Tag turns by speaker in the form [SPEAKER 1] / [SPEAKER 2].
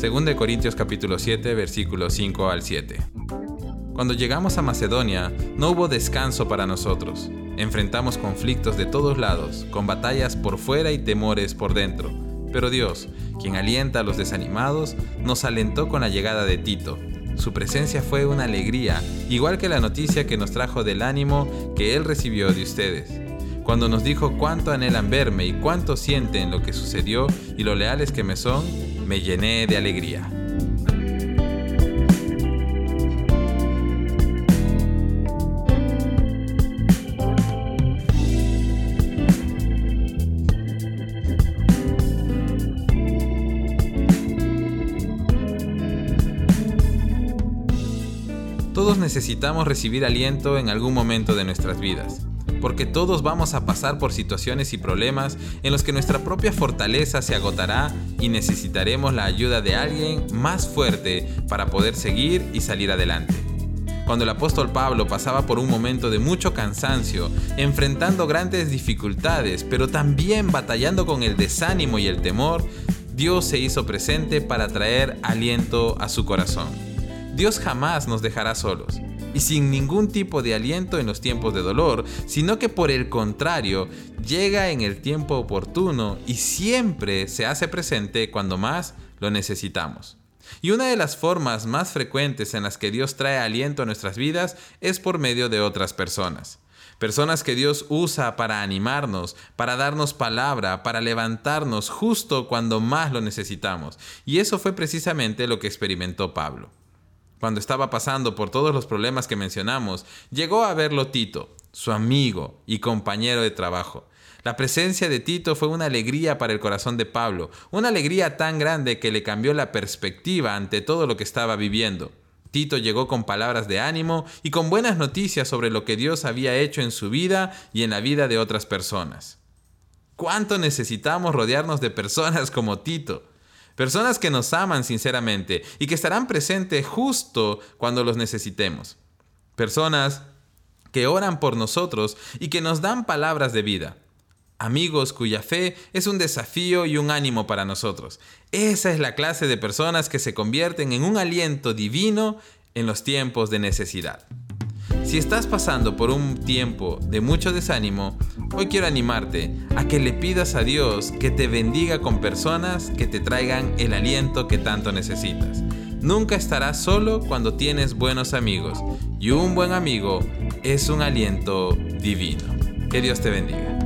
[SPEAKER 1] 2 Corintios capítulo 7, versículos 5 al 7. Cuando llegamos a Macedonia, no hubo descanso para nosotros. Enfrentamos conflictos de todos lados, con batallas por fuera y temores por dentro. Pero Dios, quien alienta a los desanimados, nos alentó con la llegada de Tito. Su presencia fue una alegría, igual que la noticia que nos trajo del ánimo que Él recibió de ustedes. Cuando nos dijo cuánto anhelan verme y cuánto sienten lo que sucedió y lo leales que me son, me llené de alegría. Todos necesitamos recibir aliento en algún momento de nuestras vidas, porque todos vamos a pasar por situaciones y problemas en los que nuestra propia fortaleza se agotará y necesitaremos la ayuda de alguien más fuerte para poder seguir y salir adelante. Cuando el apóstol Pablo pasaba por un momento de mucho cansancio, enfrentando grandes dificultades, pero también batallando con el desánimo y el temor, Dios se hizo presente para traer aliento a su corazón. Dios jamás nos dejará solos y sin ningún tipo de aliento en los tiempos de dolor, sino que por el contrario, llega en el tiempo oportuno y siempre se hace presente cuando más lo necesitamos. Y una de las formas más frecuentes en las que Dios trae aliento a nuestras vidas es por medio de otras personas. Personas que Dios usa para animarnos, para darnos palabra, para levantarnos justo cuando más lo necesitamos. Y eso fue precisamente lo que experimentó Pablo. Cuando estaba pasando por todos los problemas que mencionamos, llegó a verlo Tito, su amigo y compañero de trabajo. La presencia de Tito fue una alegría para el corazón de Pablo, una alegría tan grande que le cambió la perspectiva ante todo lo que estaba viviendo. Tito llegó con palabras de ánimo y con buenas noticias sobre lo que Dios había hecho en su vida y en la vida de otras personas. ¿Cuánto necesitamos rodearnos de personas como Tito? Personas que nos aman sinceramente y que estarán presentes justo cuando los necesitemos. Personas que oran por nosotros y que nos dan palabras de vida. Amigos cuya fe es un desafío y un ánimo para nosotros. Esa es la clase de personas que se convierten en un aliento divino en los tiempos de necesidad. Si estás pasando por un tiempo de mucho desánimo, hoy quiero animarte a que le pidas a Dios que te bendiga con personas que te traigan el aliento que tanto necesitas. Nunca estarás solo cuando tienes buenos amigos y un buen amigo es un aliento divino. Que Dios te bendiga.